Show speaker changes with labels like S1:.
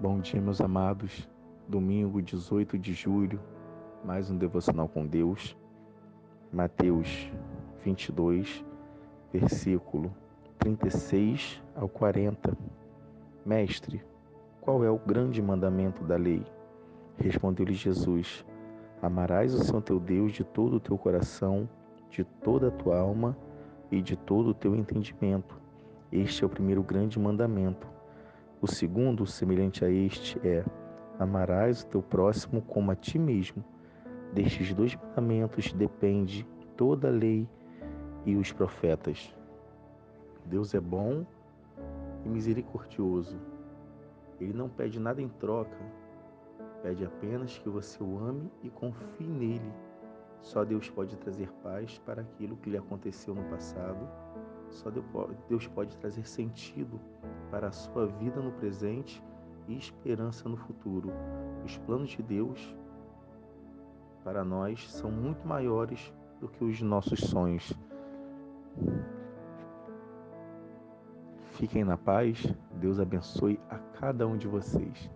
S1: Bom dia, meus amados. Domingo, 18 de julho, mais um devocional com Deus. Mateus 22, versículo 36 ao 40. Mestre, qual é o grande mandamento da lei? Respondeu-lhe Jesus: Amarás o Senhor teu Deus de todo o teu coração, de toda a tua alma e de todo o teu entendimento. Este é o primeiro grande mandamento. O segundo, semelhante a este, é: amarás o teu próximo como a ti mesmo. Destes dois mandamentos depende toda a lei e os profetas. Deus é bom e misericordioso. Ele não pede nada em troca, pede apenas que você o ame e confie nele. Só Deus pode trazer paz para aquilo que lhe aconteceu no passado só Deus pode trazer sentido para a sua vida no presente e esperança no futuro. Os planos de Deus para nós são muito maiores do que os nossos sonhos. Fiquem na paz, Deus abençoe a cada um de vocês.